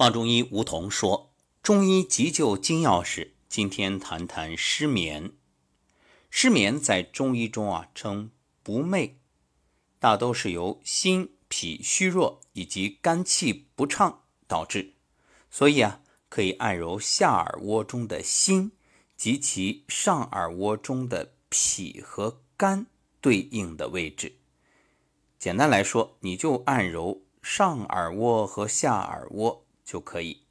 华中医吴桐说：“中医急救金钥匙，今天谈谈失眠。失眠在中医中啊称不寐，大都是由心脾虚弱以及肝气不畅导致，所以啊可以按揉下耳窝中的心及其上耳窝中的脾和肝对应的位置。简单来说，你就按揉上耳窝和下耳窝。”就可以。